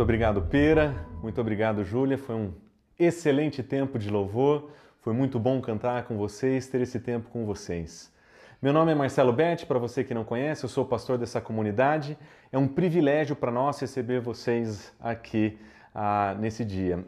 Muito obrigado, Pera. Muito obrigado, Júlia. Foi um excelente tempo de louvor. Foi muito bom cantar com vocês, ter esse tempo com vocês. Meu nome é Marcelo Betti, para você que não conhece, eu sou pastor dessa comunidade. É um privilégio para nós receber vocês aqui ah, nesse dia.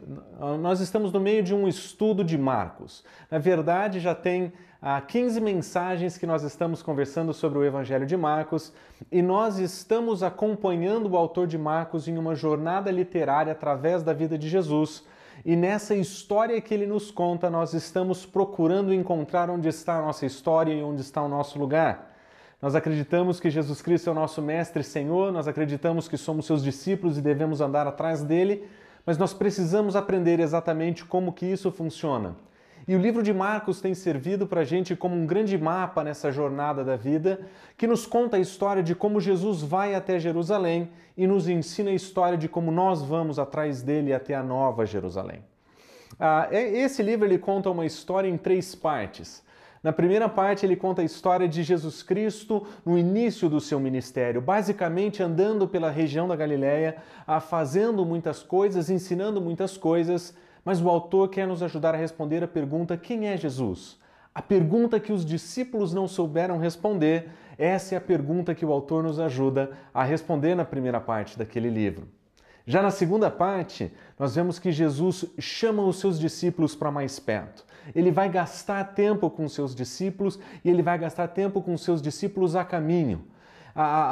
Nós estamos no meio de um estudo de Marcos. Na verdade, já tem ah, 15 mensagens que nós estamos conversando sobre o Evangelho de Marcos e nós estamos acompanhando o autor de Marcos em uma jornada literária através da vida de Jesus e nessa história que ele nos conta, nós estamos procurando encontrar onde está a nossa história e onde está o nosso lugar. Nós acreditamos que Jesus Cristo é o nosso Mestre e Senhor, nós acreditamos que somos seus discípulos e devemos andar atrás dele, mas nós precisamos aprender exatamente como que isso funciona. E o livro de Marcos tem servido para a gente como um grande mapa nessa jornada da vida, que nos conta a história de como Jesus vai até Jerusalém e nos ensina a história de como nós vamos atrás dele até a nova Jerusalém. Ah, é, esse livro ele conta uma história em três partes. Na primeira parte, ele conta a história de Jesus Cristo no início do seu ministério, basicamente andando pela região da Galiléia, fazendo muitas coisas, ensinando muitas coisas, mas o autor quer nos ajudar a responder a pergunta: quem é Jesus? A pergunta que os discípulos não souberam responder, essa é a pergunta que o autor nos ajuda a responder na primeira parte daquele livro. Já na segunda parte, nós vemos que Jesus chama os seus discípulos para mais perto. Ele vai gastar tempo com os seus discípulos e ele vai gastar tempo com os seus discípulos a caminho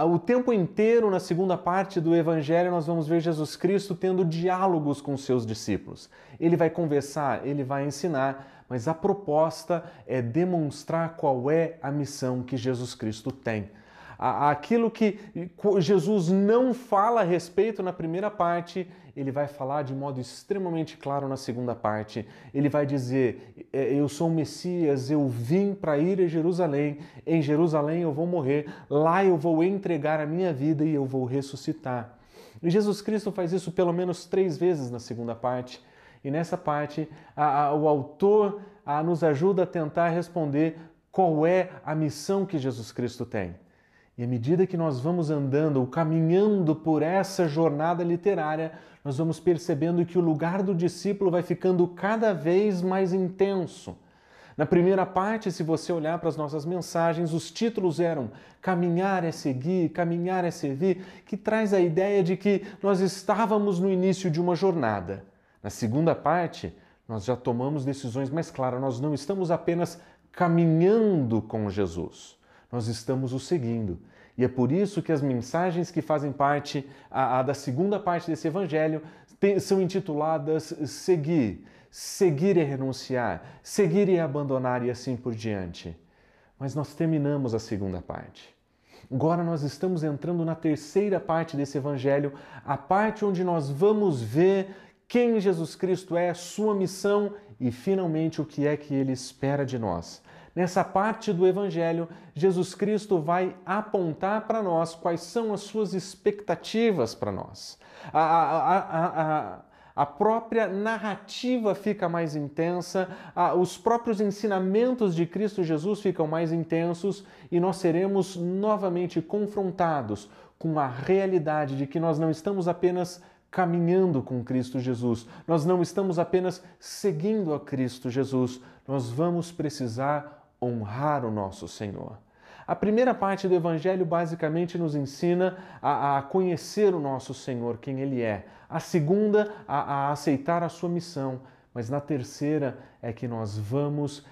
o tempo inteiro, na segunda parte do Evangelho, nós vamos ver Jesus Cristo tendo diálogos com seus discípulos. Ele vai conversar, ele vai ensinar, mas a proposta é demonstrar qual é a missão que Jesus Cristo tem aquilo que Jesus não fala a respeito na primeira parte, ele vai falar de modo extremamente claro na segunda parte. Ele vai dizer: é, Eu sou o Messias, eu vim para ir a Jerusalém, em Jerusalém eu vou morrer, lá eu vou entregar a minha vida e eu vou ressuscitar. E Jesus Cristo faz isso pelo menos três vezes na segunda parte. E nessa parte, a, a, o autor a, nos ajuda a tentar responder qual é a missão que Jesus Cristo tem. E à medida que nós vamos andando caminhando por essa jornada literária, nós vamos percebendo que o lugar do discípulo vai ficando cada vez mais intenso. Na primeira parte, se você olhar para as nossas mensagens, os títulos eram Caminhar é seguir, Caminhar é servir, que traz a ideia de que nós estávamos no início de uma jornada. Na segunda parte, nós já tomamos decisões mais claras, nós não estamos apenas caminhando com Jesus nós estamos o seguindo. E é por isso que as mensagens que fazem parte a, a da segunda parte desse evangelho são intituladas Seguir. Seguir é renunciar, seguir é abandonar e assim por diante. Mas nós terminamos a segunda parte. Agora nós estamos entrando na terceira parte desse evangelho, a parte onde nós vamos ver quem Jesus Cristo é, sua missão e finalmente o que é que ele espera de nós. Nessa parte do Evangelho, Jesus Cristo vai apontar para nós quais são as suas expectativas para nós. A, a, a, a, própria narrativa fica mais intensa, os próprios ensinamentos de Cristo Jesus ficam mais intensos e nós seremos novamente confrontados com a realidade de que nós não estamos apenas caminhando com Cristo Jesus, nós não estamos apenas seguindo a Cristo Jesus, nós vamos precisar honrar o nosso Senhor. A primeira parte do Evangelho basicamente nos ensina a, a conhecer o nosso Senhor, quem Ele é. A segunda, a, a aceitar a sua missão. Mas na terceira é que nós vamos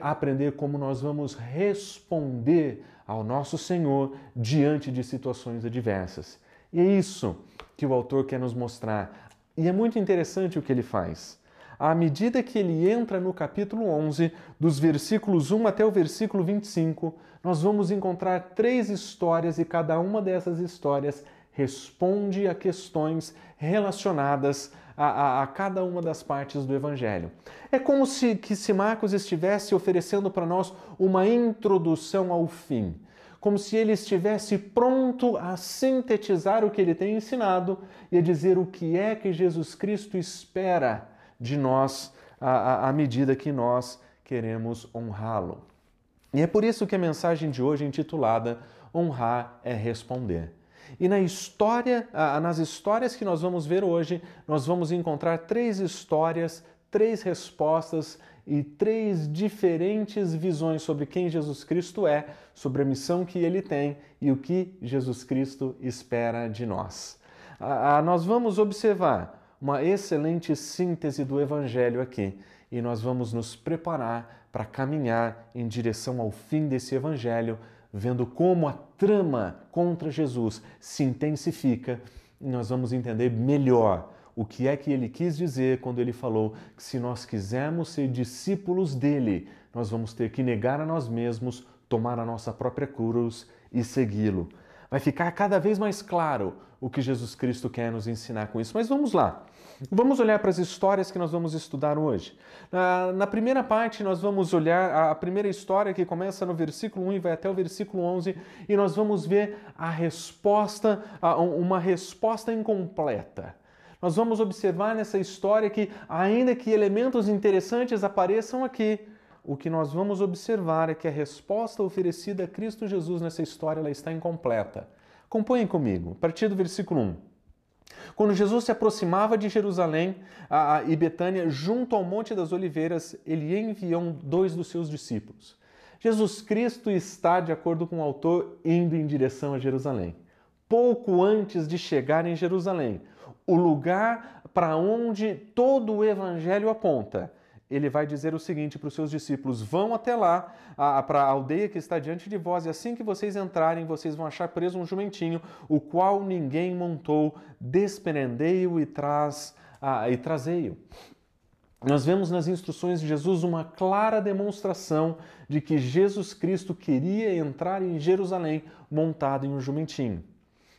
aprender como nós vamos responder ao nosso Senhor diante de situações adversas. E é isso que o autor quer nos mostrar. E é muito interessante o que ele faz à medida que ele entra no capítulo 11, dos versículos 1 até o versículo 25, nós vamos encontrar três histórias e cada uma dessas histórias responde a questões relacionadas a, a, a, cada uma das partes do Evangelho. É como se, que se Marcos estivesse oferecendo para nós uma introdução ao fim, como se ele estivesse pronto a sintetizar o que ele tem ensinado e a dizer o que é que Jesus Cristo espera de nós à, à medida que nós queremos honrá-lo. E é por isso que a mensagem de hoje é intitulada Honrar é Responder. E na história, nas histórias que nós vamos ver hoje, nós vamos encontrar três histórias, três respostas e três diferentes visões sobre quem Jesus Cristo é, sobre a missão que ele tem e o que Jesus Cristo espera de nós. Nós vamos observar uma excelente síntese do Evangelho aqui e nós vamos nos preparar para caminhar em direção ao fim desse Evangelho, vendo como a trama contra Jesus se intensifica, e nós vamos entender melhor o que é que ele quis dizer quando ele falou que se nós quisermos ser discípulos dele, nós vamos ter que negar a nós mesmos, tomar a nossa própria cruz e segui-lo. Vai ficar cada vez mais claro o que Jesus Cristo quer nos ensinar com isso. Mas vamos lá. Vamos olhar para as histórias que nós vamos estudar hoje. Na, na, primeira parte, nós vamos olhar a primeira história que começa no versículo 1 e vai até o versículo 11, e nós vamos ver a resposta, uma resposta incompleta. Nós vamos observar nessa história que, ainda que elementos interessantes apareçam aqui, o que nós vamos observar é que a resposta oferecida a Cristo Jesus nessa história ela está incompleta. Acompanhem comigo, a partir do versículo 1. Quando Jesus se aproximava de Jerusalém a, a, e Betânia, junto ao Monte das Oliveiras, ele enviou dois dos seus discípulos. Jesus Cristo está, de acordo com o autor, indo em direção a Jerusalém. Pouco antes de chegar em Jerusalém, o lugar para onde todo o evangelho aponta, ele vai dizer o seguinte para os seus discípulos: vão até lá, para a aldeia que está diante de vós, e assim que vocês entrarem, vocês vão achar preso um jumentinho, o qual ninguém montou, desprendei-o e, traz, e trazei-o. Nós vemos nas instruções de Jesus uma clara demonstração de que Jesus Cristo queria entrar em Jerusalém montado em um jumentinho.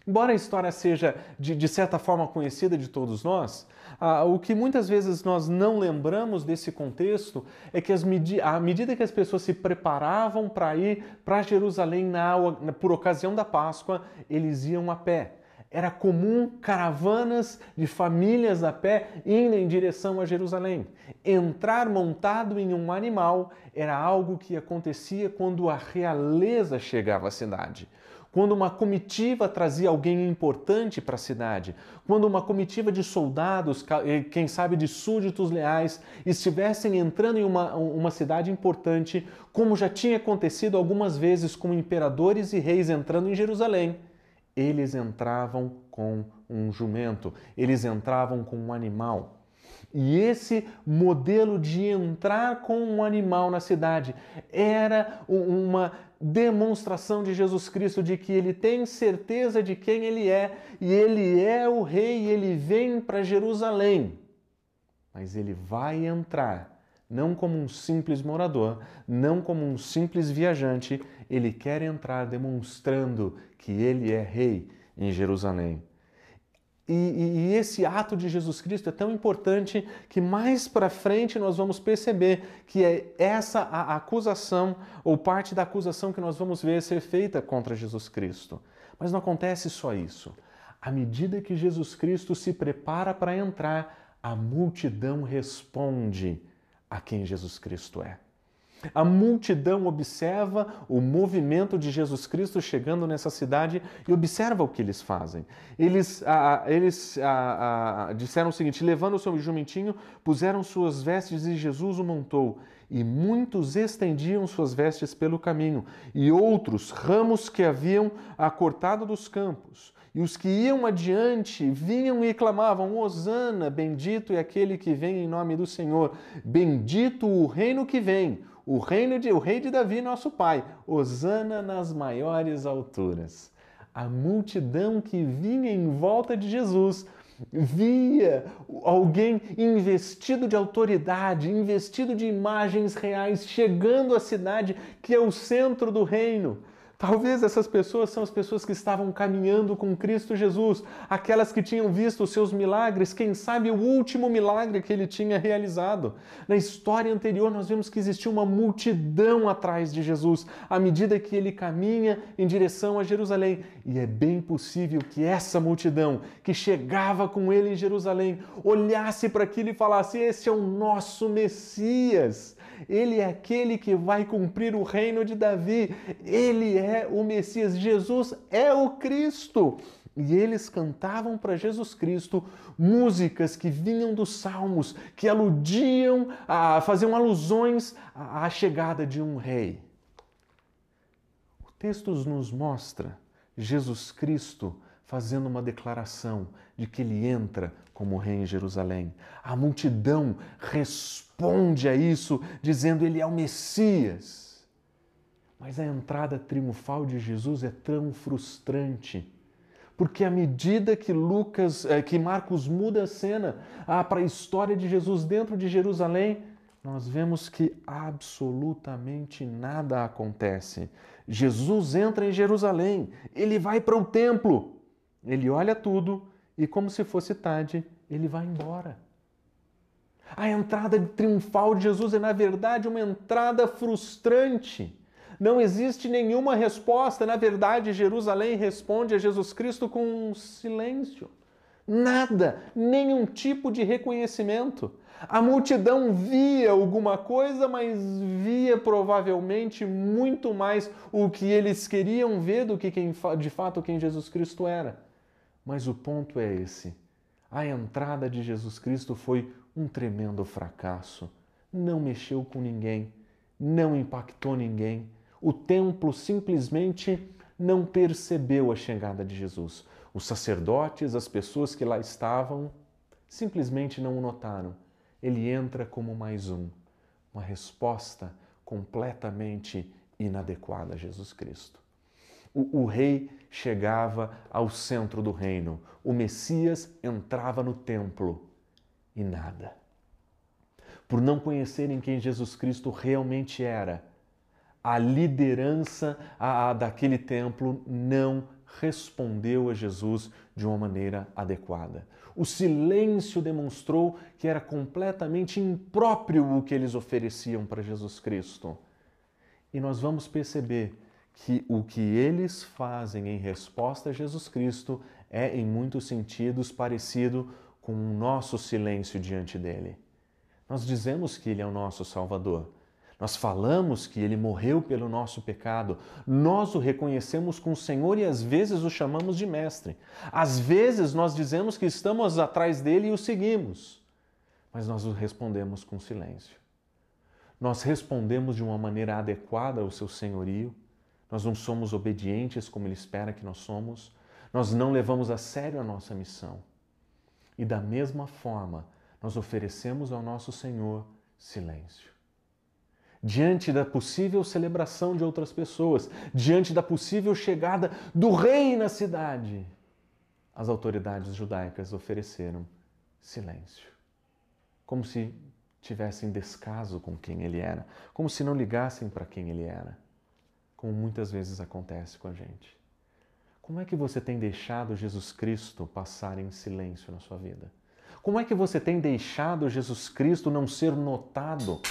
Embora a história seja de, de certa forma conhecida de todos nós, ah, o que muitas vezes nós não lembramos desse contexto é que, medi à medida que as pessoas se preparavam para ir para Jerusalém na, por ocasião da Páscoa, eles iam a pé. Era comum caravanas de famílias a pé indo em direção a Jerusalém. Entrar montado em um animal era algo que acontecia quando a realeza chegava à cidade quando uma comitiva trazia alguém importante para a cidade, quando uma comitiva de soldados, quem sabe de súditos leais, estivessem entrando em uma, uma cidade importante, como já tinha acontecido algumas vezes com imperadores e reis entrando em Jerusalém, eles entravam com um jumento, eles entravam com um animal. E esse modelo de entrar com um animal na cidade era uma demonstração de Jesus Cristo de que ele tem certeza de quem ele é e ele é o rei e ele vem para Jerusalém. Mas ele vai entrar não como um simples morador, não como um simples viajante, ele quer entrar demonstrando que ele é rei em Jerusalém. E, e, e, esse ato de Jesus Cristo é tão importante que mais para frente nós vamos perceber que é essa a acusação, ou parte da acusação que nós vamos ver ser feita contra Jesus Cristo. Mas não acontece só isso. À medida que Jesus Cristo se prepara para entrar, a multidão responde a quem Jesus Cristo é. A multidão observa o movimento de Jesus Cristo chegando nessa cidade e observa o que eles fazem. Eles, ah, eles ah, ah, disseram o seguinte: levando o seu jumentinho, puseram suas vestes e Jesus o montou. E muitos estendiam suas vestes pelo caminho, e outros ramos que haviam cortado dos campos. E os que iam adiante vinham e clamavam: Hosana, bendito é aquele que vem em nome do Senhor, bendito o reino que vem o reino de o rei de Davi, nosso pai, hosana nas maiores alturas. A multidão que vinha em volta de Jesus via alguém investido de autoridade, investido de imagens reais, chegando à cidade que é o centro do reino Talvez essas pessoas são as pessoas que estavam caminhando com Cristo Jesus, aquelas que tinham visto os seus milagres, quem sabe o último milagre que ele tinha realizado. Na história anterior, nós vemos que existia uma multidão atrás de Jesus, à medida que ele caminha em direção a Jerusalém. E é bem possível que essa multidão que chegava com ele em Jerusalém olhasse para aquilo e falasse: Esse é o nosso Messias Ele é aquele que vai cumprir o reino de Davi. Ele é o Messias. Jesus é o Cristo. E eles cantavam para Jesus Cristo músicas que vinham dos salmos, que aludiam, a, faziam alusões à chegada de um rei. O texto nos mostra Jesus Cristo fazendo uma declaração de que ele entra como rei em Jerusalém. A multidão responde a isso, dizendo ele é o Messias. Mas a entrada triunfal de Jesus é tão frustrante, porque à medida que Lucas, eh, que Marcos muda a cena ah, para a história de Jesus dentro de Jerusalém, nós vemos que absolutamente nada acontece. Jesus entra em Jerusalém, ele vai para o templo, ele olha tudo e, como se fosse tarde, ele vai embora. A entrada triunfal de Jesus é, na verdade, uma entrada frustrante. Não existe nenhuma resposta. Na verdade, Jerusalém responde a Jesus Cristo com um silêncio. Nada, nenhum tipo de reconhecimento. A multidão via alguma coisa, mas via provavelmente muito mais o que eles queriam ver do que quem, de fato quem Jesus Cristo era. Mas o ponto é esse: a entrada de Jesus Cristo foi um tremendo fracasso. Não mexeu com ninguém, não impactou ninguém. O templo simplesmente não percebeu a chegada de Jesus. Os sacerdotes, as pessoas que lá estavam, simplesmente não o notaram. Ele entra como mais um, uma resposta completamente inadequada a Jesus Cristo o, o rei chegava ao centro do reino, o Messias entrava no templo e nada. Por não conhecerem quem Jesus Cristo realmente era, a liderança a, a, daquele templo não respondeu a Jesus de uma maneira adequada. O silêncio demonstrou que era completamente impróprio o que eles ofereciam para Jesus Cristo. E nós vamos perceber que o que eles fazem em resposta a Jesus Cristo é, em muitos sentidos, parecido com o nosso silêncio diante dele. Nós dizemos que ele é o nosso Salvador. Nós falamos que ele morreu pelo nosso pecado. Nós o reconhecemos como Senhor e às vezes o chamamos de Mestre. Às vezes nós dizemos que estamos atrás dele e o seguimos. Mas nós o respondemos com silêncio. Nós respondemos de uma maneira adequada ao seu senhorio nós não somos obedientes como Ele espera que nós somos, nós não levamos a sério a nossa missão. E da mesma forma, nós oferecemos ao nosso Senhor silêncio. Diante da possível celebração de outras pessoas, diante da possível chegada do rei na cidade, as autoridades judaicas ofereceram silêncio. Como se tivessem descaso com quem ele era, como se não ligassem para quem ele era como muitas vezes acontece com a gente. Como é que você tem deixado Jesus Cristo passar em silêncio na sua vida? Como é que você tem deixado Jesus Cristo não ser notado?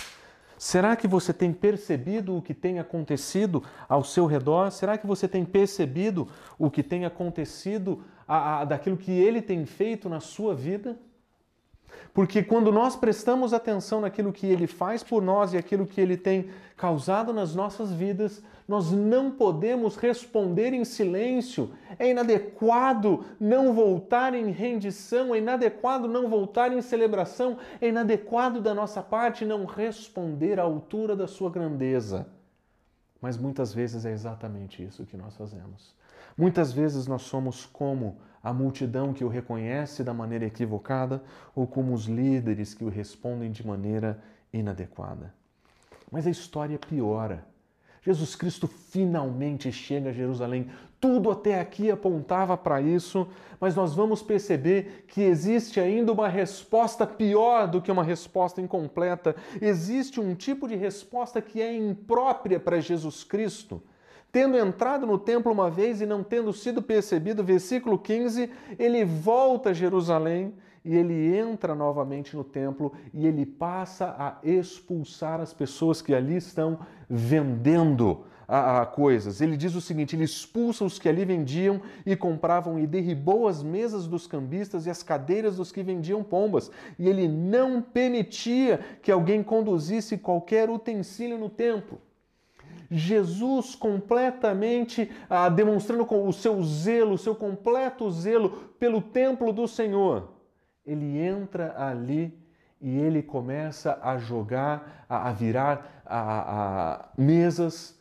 Será que você tem percebido o que tem acontecido ao seu redor? Será que você tem percebido o que tem acontecido a, a, daquilo que ele tem feito na sua vida? Porque quando nós prestamos atenção naquilo que ele faz por nós e aquilo que ele tem causado nas nossas vidas, nós não podemos responder em silêncio. É inadequado não voltar em rendição, é inadequado não voltar em celebração, é inadequado da nossa parte não responder à altura da sua grandeza. Mas muitas vezes é exatamente isso que nós fazemos. Muitas vezes nós somos como a multidão que o reconhece da maneira equivocada ou como os líderes que o respondem de maneira inadequada. Mas a história piora. Jesus Cristo finalmente chega a Jerusalém. Tudo até aqui apontava para isso, mas nós vamos perceber que existe ainda uma resposta pior do que uma resposta incompleta. Existe um tipo de resposta que é imprópria para Jesus Cristo tendo entrado no templo uma vez e não tendo sido percebido, versículo 15, ele volta a Jerusalém e ele entra novamente no templo e ele passa a expulsar as pessoas que ali estão vendendo a, a, coisas. Ele diz o seguinte: ele expulsa os que ali vendiam e compravam e derribou as mesas dos cambistas e as cadeiras dos que vendiam pombas. E ele não permitia que alguém conduzisse qualquer utensílio no templo. Jesus completamente ah, demonstrando o seu zelo, o seu completo zelo pelo templo do Senhor. Ele entra ali e ele começa a jogar, a, virar a, a mesas,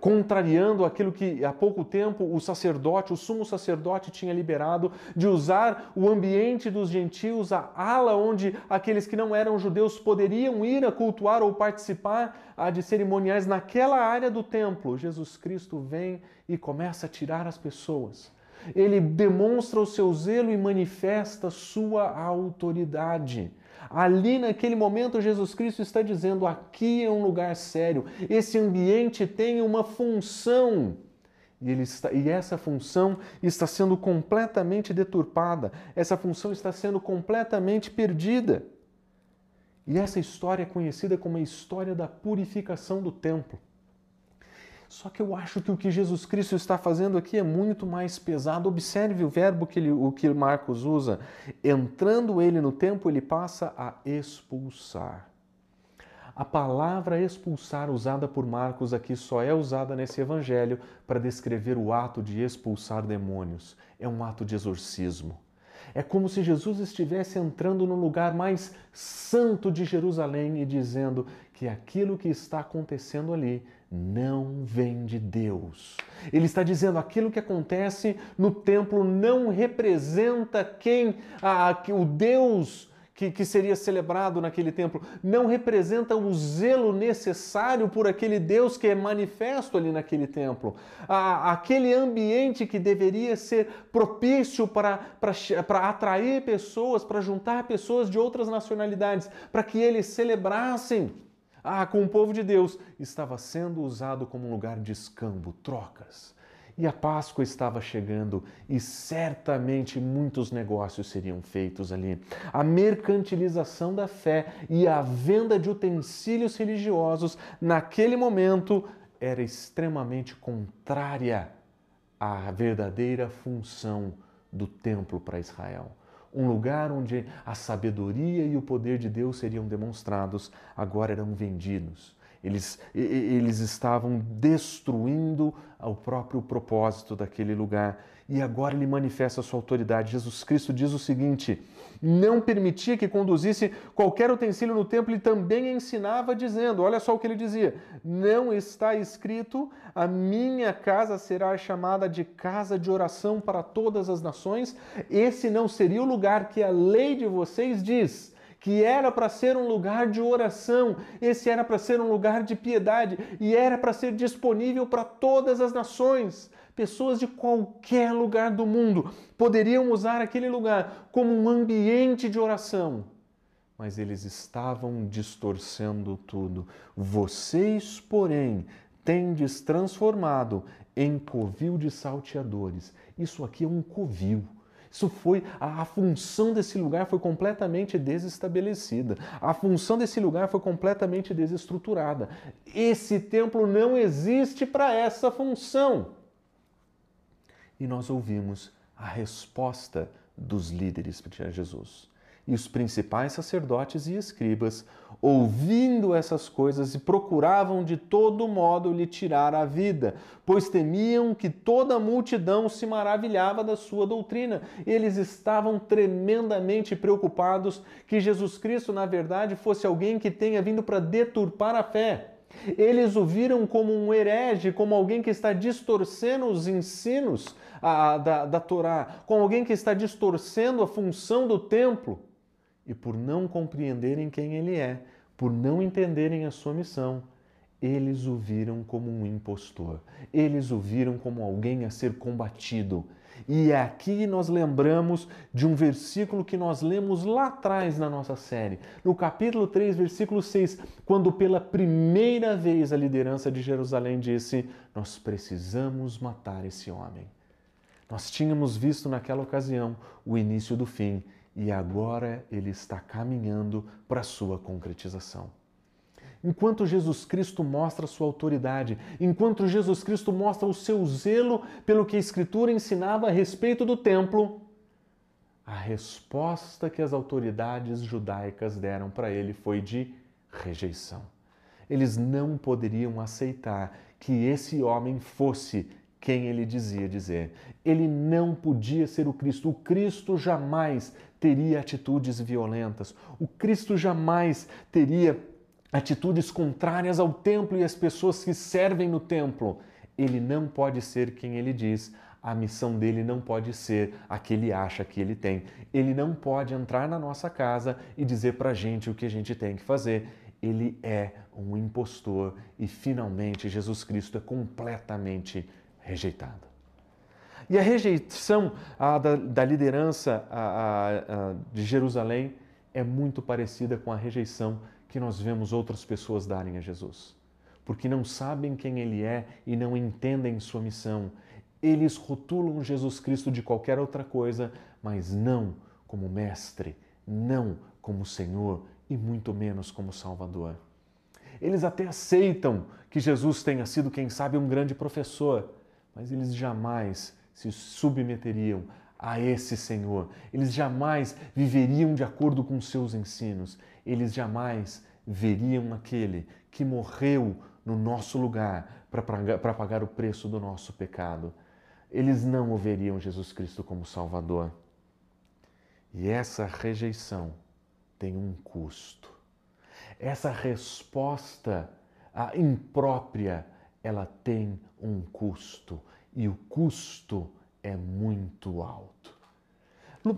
contrariando aquilo que há pouco tempo o sacerdote, o sumo sacerdote, tinha liberado de usar o ambiente dos gentios, a ala onde aqueles que não eram judeus poderiam ir a cultuar ou participar de cerimoniais naquela área do templo. Jesus Cristo vem e começa a tirar as pessoas ele demonstra o seu zelo e manifesta sua autoridade. Ali naquele momento, Jesus Cristo está dizendo: aqui é um lugar sério, esse ambiente tem uma função. E, ele está, e essa função está sendo completamente deturpada, essa função está sendo completamente perdida. E essa história é conhecida como a história da purificação do templo. Só que eu acho que o que Jesus Cristo está fazendo aqui é muito mais pesado. Observe o verbo que ele, o que Marcos usa. Entrando ele no templo, ele passa a expulsar. A palavra expulsar usada por Marcos aqui só é usada nesse evangelho para descrever o ato de expulsar demônios. É um ato de exorcismo. É como se Jesus estivesse entrando no lugar mais santo de Jerusalém e dizendo que aquilo que está acontecendo ali não vem de Deus. Ele está dizendo aquilo que acontece no templo não representa quem a, o Deus que, que, seria celebrado naquele templo, não representa o zelo necessário por aquele Deus que é manifesto ali naquele templo. A, aquele ambiente que deveria ser propício para, para, para atrair pessoas, para juntar pessoas de outras nacionalidades, para que eles celebrassem ah, com o povo de Deus, estava sendo usado como um lugar de escambo, trocas. E a Páscoa estava chegando e certamente muitos negócios seriam feitos ali. A mercantilização da fé e a venda de utensílios religiosos naquele momento era extremamente contrária à verdadeira função do templo para Israel um lugar onde a sabedoria e o poder de Deus seriam demonstrados, agora eram vendidos. Eles, eles estavam destruindo o próprio propósito daquele lugar. E agora ele manifesta a sua autoridade. Jesus Cristo diz o seguinte: não permitia que conduzisse qualquer utensílio no templo e também ensinava, dizendo: olha só o que ele dizia: não está escrito, a minha casa será chamada de casa de oração para todas as nações. Esse não seria o lugar que a lei de vocês diz que era para ser um lugar de oração, esse era para ser um lugar de piedade e era para ser disponível para todas as nações. Pessoas de qualquer lugar do mundo poderiam usar aquele lugar como um ambiente de oração. Mas eles estavam distorcendo tudo. Vocês, porém, tendes transformado em covil de salteadores. Isso aqui é um covil. Isso foi a, a, função desse lugar foi completamente desestabelecida. A função desse lugar foi completamente desestruturada. Esse templo não existe para essa função e nós ouvimos a resposta dos líderes para Jesus. E os principais sacerdotes e escribas, ouvindo essas coisas, e procuravam de todo modo lhe tirar a vida, pois temiam que toda a multidão se maravilhava da sua doutrina. Eles estavam tremendamente preocupados que Jesus Cristo, na verdade, fosse alguém que tenha vindo para deturpar a fé. Eles o viram como um herege, como alguém que está distorcendo os ensinos a, da, da Torá, como alguém que está distorcendo a função do templo. E por não compreenderem quem ele é, por não entenderem a sua missão, eles o viram como um impostor, eles o viram como alguém a ser combatido, e é aqui nós lembramos de um versículo que nós lemos lá atrás na nossa série, no capítulo 3, versículo 6, quando pela primeira vez a liderança de Jerusalém disse: Nós precisamos matar esse homem. Nós tínhamos visto naquela ocasião o início do fim e agora ele está caminhando para sua concretização. enquanto Jesus Cristo mostra sua autoridade, enquanto Jesus Cristo mostra o seu zelo pelo que a Escritura ensinava a respeito do templo, a resposta que as autoridades judaicas deram para ele foi de rejeição. Eles não poderiam aceitar que esse homem fosse quem ele dizia dizer. Ele não podia ser o Cristo. O Cristo jamais teria atitudes violentas. O Cristo jamais teria atitudes contrárias ao templo e às pessoas que servem no templo. Ele não pode ser quem ele diz. A missão dele não pode ser a que ele acha que ele tem. Ele não pode entrar na nossa casa e dizer para gente o que a gente tem que fazer. Ele é um impostor e finalmente Jesus Cristo é completamente rejeitado. E a rejeição a, da, da, liderança a, de Jerusalém é muito parecida com a rejeição que nós vemos outras pessoas darem a Jesus. Porque não sabem quem Ele é e não entendem sua missão. Eles rotulam Jesus Cristo de qualquer outra coisa, mas não como Mestre, não como Senhor e muito menos como Salvador. Eles até aceitam que Jesus tenha sido, quem sabe, um grande professor, mas eles jamais se submeteriam a esse Senhor. Eles jamais viveriam de acordo com seus ensinos. Eles jamais veriam aquele que morreu no nosso lugar para pagar o preço do nosso pecado. Eles não o veriam Jesus Cristo como Salvador. E essa rejeição tem um custo. Essa resposta imprópria, ela tem um custo. E o custo é muito alto.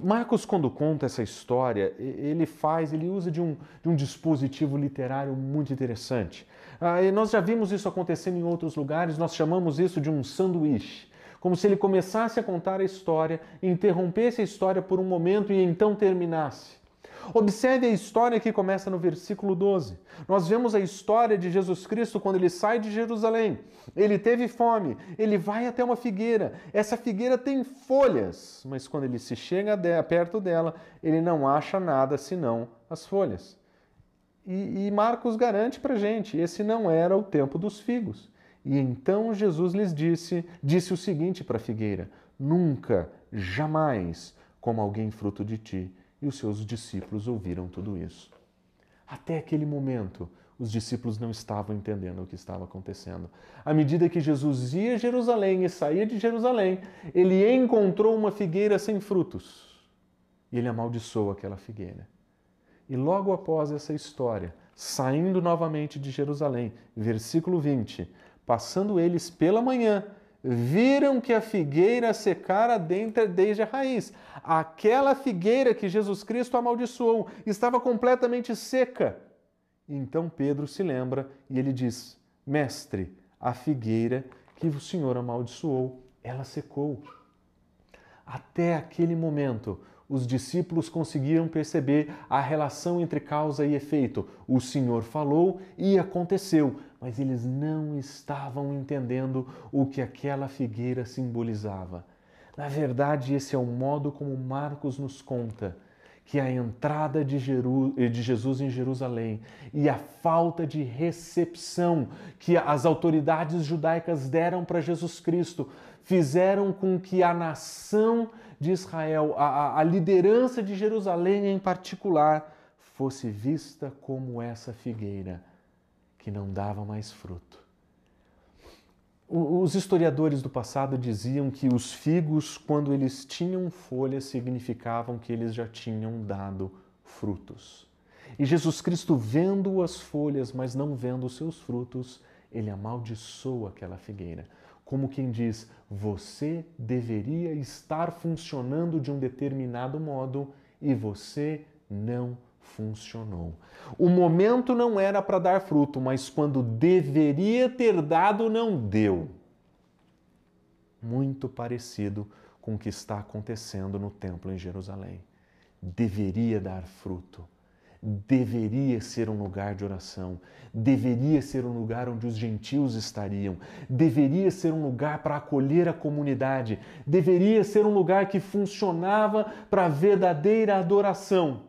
Marcos, quando conta essa história, ele faz, ele usa de um, de um dispositivo literário muito interessante. Ah, nós já vimos isso acontecendo em outros lugares, nós chamamos isso de um sanduíche. Como se ele começasse a contar a história, interrompesse a história por um momento e então terminasse. Observe a história que começa no versículo 12. Nós vemos a história de Jesus Cristo quando ele sai de Jerusalém. Ele teve fome, ele vai até uma figueira. Essa figueira tem folhas, mas quando ele se chega perto dela, ele não acha nada senão as folhas. E, e Marcos garante para gente: esse não era o tempo dos figos. E então Jesus lhes disse, disse o seguinte para a figueira: Nunca, jamais, como alguém fruto de ti e os seus discípulos ouviram tudo isso. Até aquele momento, os discípulos não estavam entendendo o que estava acontecendo. À medida que Jesus ia a Jerusalém e saía de Jerusalém, ele encontrou uma figueira sem frutos. E ele amaldiçoou aquela figueira. E logo após essa história, saindo novamente de Jerusalém, versículo 20, passando eles pela manhã, viram que a figueira secara dentro, desde a raiz. Aquela figueira que Jesus Cristo amaldiçoou estava completamente seca. Então Pedro se lembra e ele diz: Mestre, a figueira que o Senhor amaldiçoou, ela secou. Até aquele momento, os discípulos conseguiram perceber a relação entre causa e efeito. O Senhor falou e aconteceu, mas eles não estavam entendendo o que aquela figueira simbolizava. Na verdade, esse é o modo como Marcos nos conta que a entrada de, Jeru de, Jesus em Jerusalém e a falta de recepção que as autoridades judaicas deram para Jesus Cristo fizeram com que a nação de Israel, a, a liderança de Jerusalém em particular, fosse vista como essa figueira que não dava mais fruto. Os historiadores do passado diziam que os figos, quando eles tinham folhas, significavam que eles já tinham dado frutos. E Jesus Cristo, vendo as folhas, mas não vendo os seus frutos, ele amaldiçoa aquela figueira. Como quem diz, você deveria estar funcionando de um determinado modo e você não funcionou. O momento não era para dar fruto, mas quando deveria ter dado, não deu. Muito parecido com o que está acontecendo no templo em Jerusalém. Deveria dar fruto, deveria ser um lugar de oração, deveria ser um lugar onde os gentios estariam, deveria ser um lugar para acolher a comunidade, deveria ser um lugar que funcionava para verdadeira adoração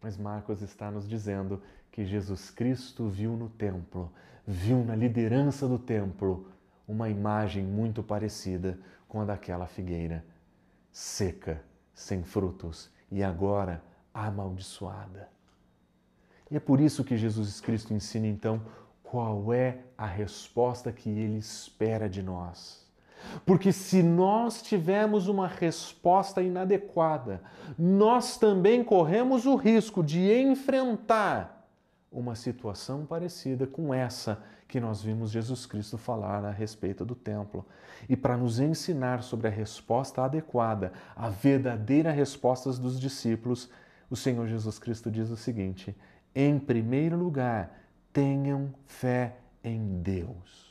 mas Marcos está nos dizendo que Jesus Cristo viu no templo, viu na liderança do templo uma imagem muito parecida com a daquela figueira, seca, sem frutos e agora amaldiçoada. E é por isso que Jesus Cristo ensina então qual é a resposta que ele espera de nós. Porque se nós tivermos uma resposta inadequada, nós também corremos o risco de enfrentar uma situação parecida com essa que nós vimos Jesus Cristo falar a respeito do templo. E para nos ensinar sobre a resposta adequada, a verdadeira resposta dos discípulos, o Senhor Jesus Cristo diz o seguinte: em primeiro lugar, tenham fé em Deus.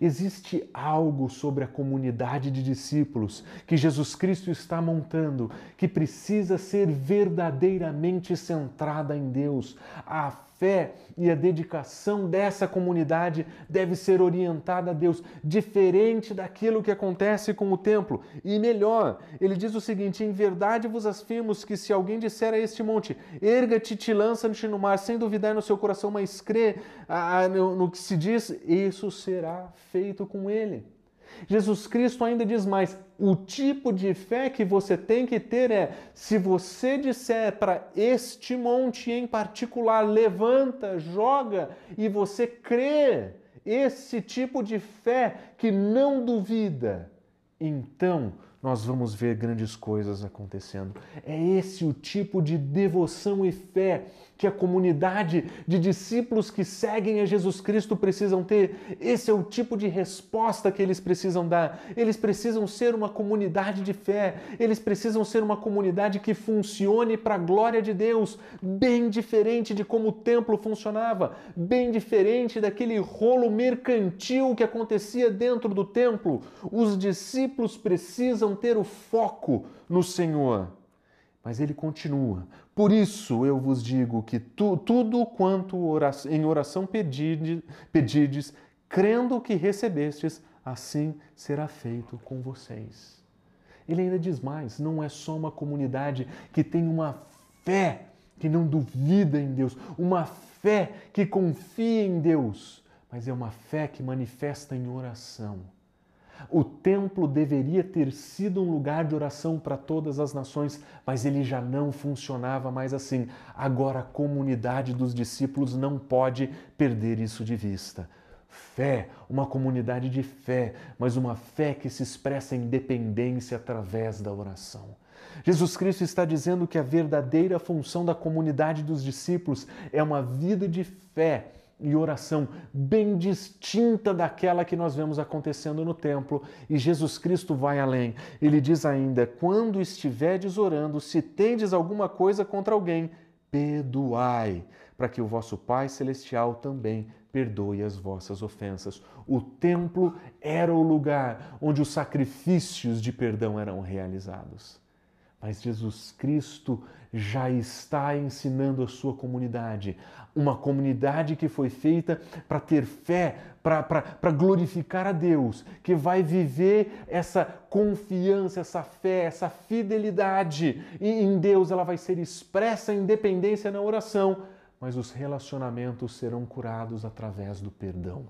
Existe algo sobre a comunidade de discípulos que Jesus Cristo está montando que precisa ser verdadeiramente centrada em Deus. A fé e a dedicação dessa comunidade deve ser orientada a Deus, diferente daquilo que acontece com o templo. E melhor, ele diz o seguinte: em verdade vos afirmo que se alguém disser a este monte, erga-te, te lança-te no mar, sem duvidar no seu coração, mas crê no, no que se diz, isso será feito com ele. Jesus Cristo ainda diz mais: o tipo de fé que você tem que ter é: se você disser para este monte em particular, levanta, joga, e você crê, esse tipo de fé que não duvida, então nós vamos ver grandes coisas acontecendo. É esse o tipo de devoção e fé que a comunidade de discípulos que seguem a Jesus Cristo precisam ter. Esse é o tipo de resposta que eles precisam dar. Eles precisam ser uma comunidade de fé, eles precisam ser uma comunidade que funcione para a glória de Deus, bem diferente de como o templo funcionava, bem diferente daquele rolo mercantil que acontecia dentro do templo. Os discípulos precisam ter o foco no Senhor. Mas ele continua. Por isso eu vos digo que tu, tudo quanto oração, em oração pedirdes, pedirdes, crendo que recebestes, assim será feito com vocês. Ele ainda diz mais: não é só uma comunidade que tem uma fé que não duvida em Deus, uma fé que confia em Deus, mas é uma fé que manifesta em oração. O templo deveria ter sido um lugar de oração para todas as nações, mas ele já não funcionava mais assim. Agora a comunidade dos discípulos não pode perder isso de vista. Fé, uma comunidade de fé, mas uma fé que se expressa em dependência através da oração. Jesus Cristo está dizendo que a verdadeira função da comunidade dos discípulos é uma vida de fé e oração bem distinta daquela que nós vemos acontecendo no templo. E Jesus Cristo vai além. Ele diz ainda: quando estiverdes orando, se tendes alguma coisa contra alguém, perdoai, para que o vosso Pai Celestial também perdoe as vossas ofensas. O templo era o lugar onde os sacrifícios de perdão eram realizados. Mas Jesus Cristo já está ensinando a sua comunidade, uma comunidade que foi feita para ter fé, para glorificar a Deus, que vai viver essa confiança, essa fé, essa fidelidade e em Deus, ela vai ser expressa em dependência na oração, mas os relacionamentos serão curados através do perdão.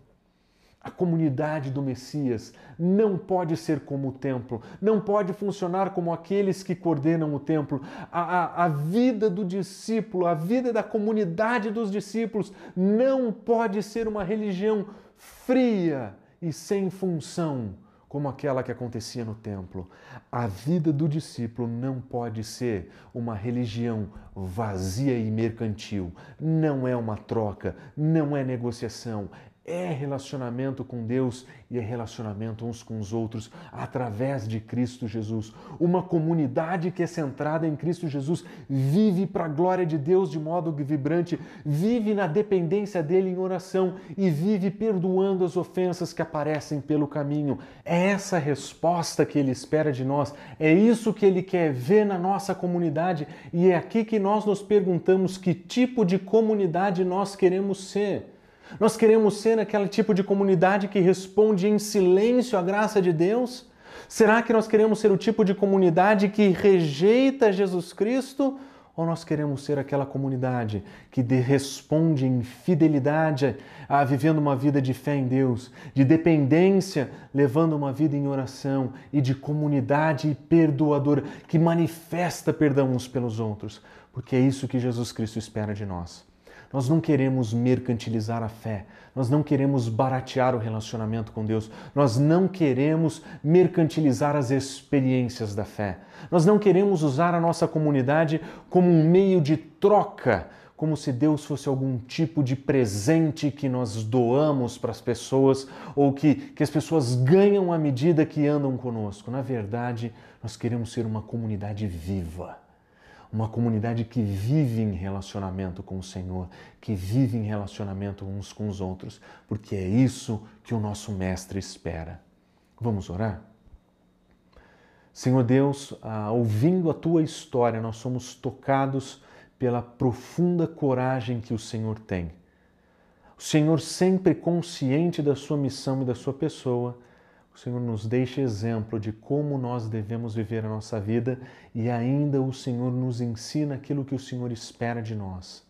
A comunidade do Messias não pode ser como o templo, não pode funcionar como aqueles que coordenam o templo. A, a, a, vida do discípulo, a vida da comunidade dos discípulos não pode ser uma religião fria e sem função, como aquela que acontecia no templo. A vida do discípulo não pode ser uma religião vazia e mercantil. Não é uma troca, não é negociação, é relacionamento com Deus e é relacionamento uns com os outros através de Cristo Jesus. Uma comunidade que é centrada em Cristo Jesus vive para a glória de Deus de modo vibrante, vive na dependência dele em oração e vive perdoando as ofensas que aparecem pelo caminho. É essa resposta que ele espera de nós, é isso que ele quer ver na nossa comunidade e é aqui que nós nos perguntamos que tipo de comunidade nós queremos ser. Nós queremos ser aquele tipo de comunidade que responde em silêncio à graça de Deus? Será que nós queremos ser o tipo de comunidade que rejeita Jesus Cristo? Ou nós queremos ser aquela comunidade que responde em fidelidade a vivendo uma vida de fé em Deus, de dependência, levando uma vida em oração e de comunidade perdoadora, que manifesta perdão uns pelos outros, porque é isso que Jesus Cristo espera de nós. Nós não queremos mercantilizar a fé, nós não queremos baratear o relacionamento com Deus, nós não queremos mercantilizar as experiências da fé, nós não queremos usar a nossa comunidade como um meio de troca, como se Deus fosse algum tipo de presente que nós doamos para as pessoas ou que, que as pessoas ganham à medida que andam conosco. Na verdade, nós queremos ser uma comunidade viva uma comunidade que vive em relacionamento com o Senhor, que vive em relacionamento uns com os outros, porque é isso que o nosso Mestre espera. Vamos orar? Senhor Deus, ah, ouvindo a tua história, nós somos tocados pela profunda coragem que o Senhor tem. O Senhor, sempre consciente da sua missão e da sua pessoa, o Senhor nos deixa exemplo de como nós devemos viver a nossa vida e ainda o Senhor nos ensina aquilo que o Senhor espera de nós.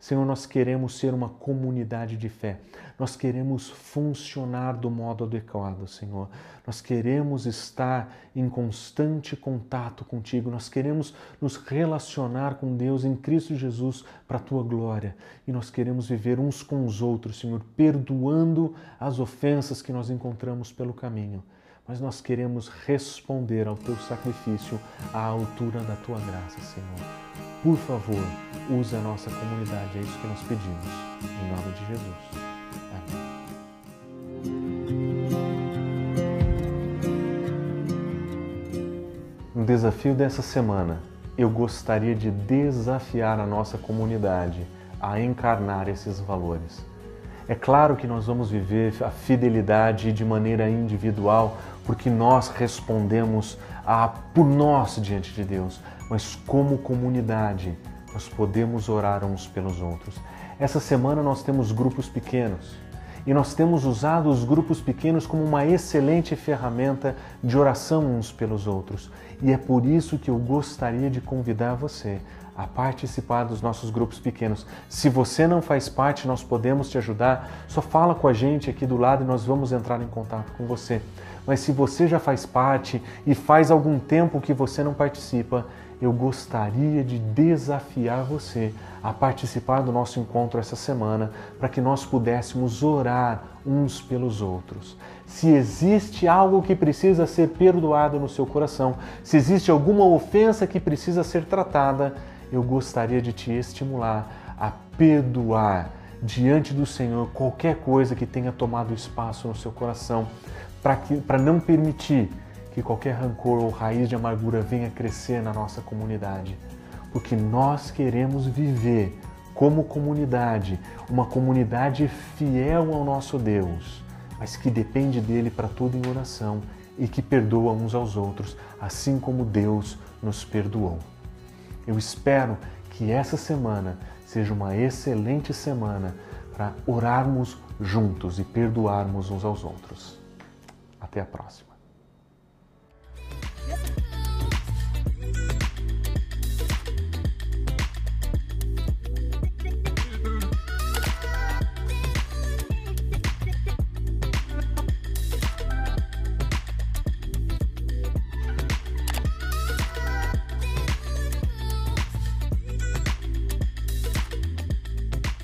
Senhor, nós queremos ser uma comunidade de fé. Nós queremos funcionar do modo adequado, Senhor. Nós queremos estar em constante contato contigo. Nós queremos nos relacionar com Deus em Cristo Jesus para a tua glória. E nós queremos viver uns com os outros, Senhor, perdoando as ofensas que nós encontramos pelo caminho mas nós queremos responder ao teu sacrifício à altura da tua graça, Senhor. Por favor, use a nossa comunidade, é isso que nós pedimos. Em nome de Jesus. Amém. No desafio dessa semana, eu gostaria de desafiar a nossa comunidade a encarnar esses valores. É claro que nós vamos viver a fidelidade de maneira individual, porque nós respondemos a, por nós diante de Deus, mas como comunidade nós podemos orar uns pelos outros. Essa semana nós temos grupos pequenos e nós temos usado os grupos pequenos como uma excelente ferramenta de oração uns pelos outros. E é por isso que eu gostaria de convidar você a participar dos nossos grupos pequenos. Se você não faz parte, nós podemos te ajudar. Só fala com a gente aqui do lado e nós vamos entrar em contato com você. Mas se você já faz parte e faz algum tempo que você não participa, eu gostaria de desafiar você a participar do nosso encontro essa semana para que nós pudéssemos orar uns pelos outros. Se existe algo que precisa ser perdoado no seu coração, se existe alguma ofensa que precisa ser tratada, eu gostaria de te estimular a perdoar diante do Senhor qualquer coisa que tenha tomado espaço no seu coração, para não permitir que qualquer rancor ou raiz de amargura venha crescer na nossa comunidade. Porque nós queremos viver como comunidade, uma comunidade fiel ao nosso Deus, mas que depende dele para tudo em oração e que perdoa uns aos outros, assim como Deus nos perdoou. Eu espero que essa semana seja uma excelente semana para orarmos juntos e perdoarmos uns aos outros. Até a próxima.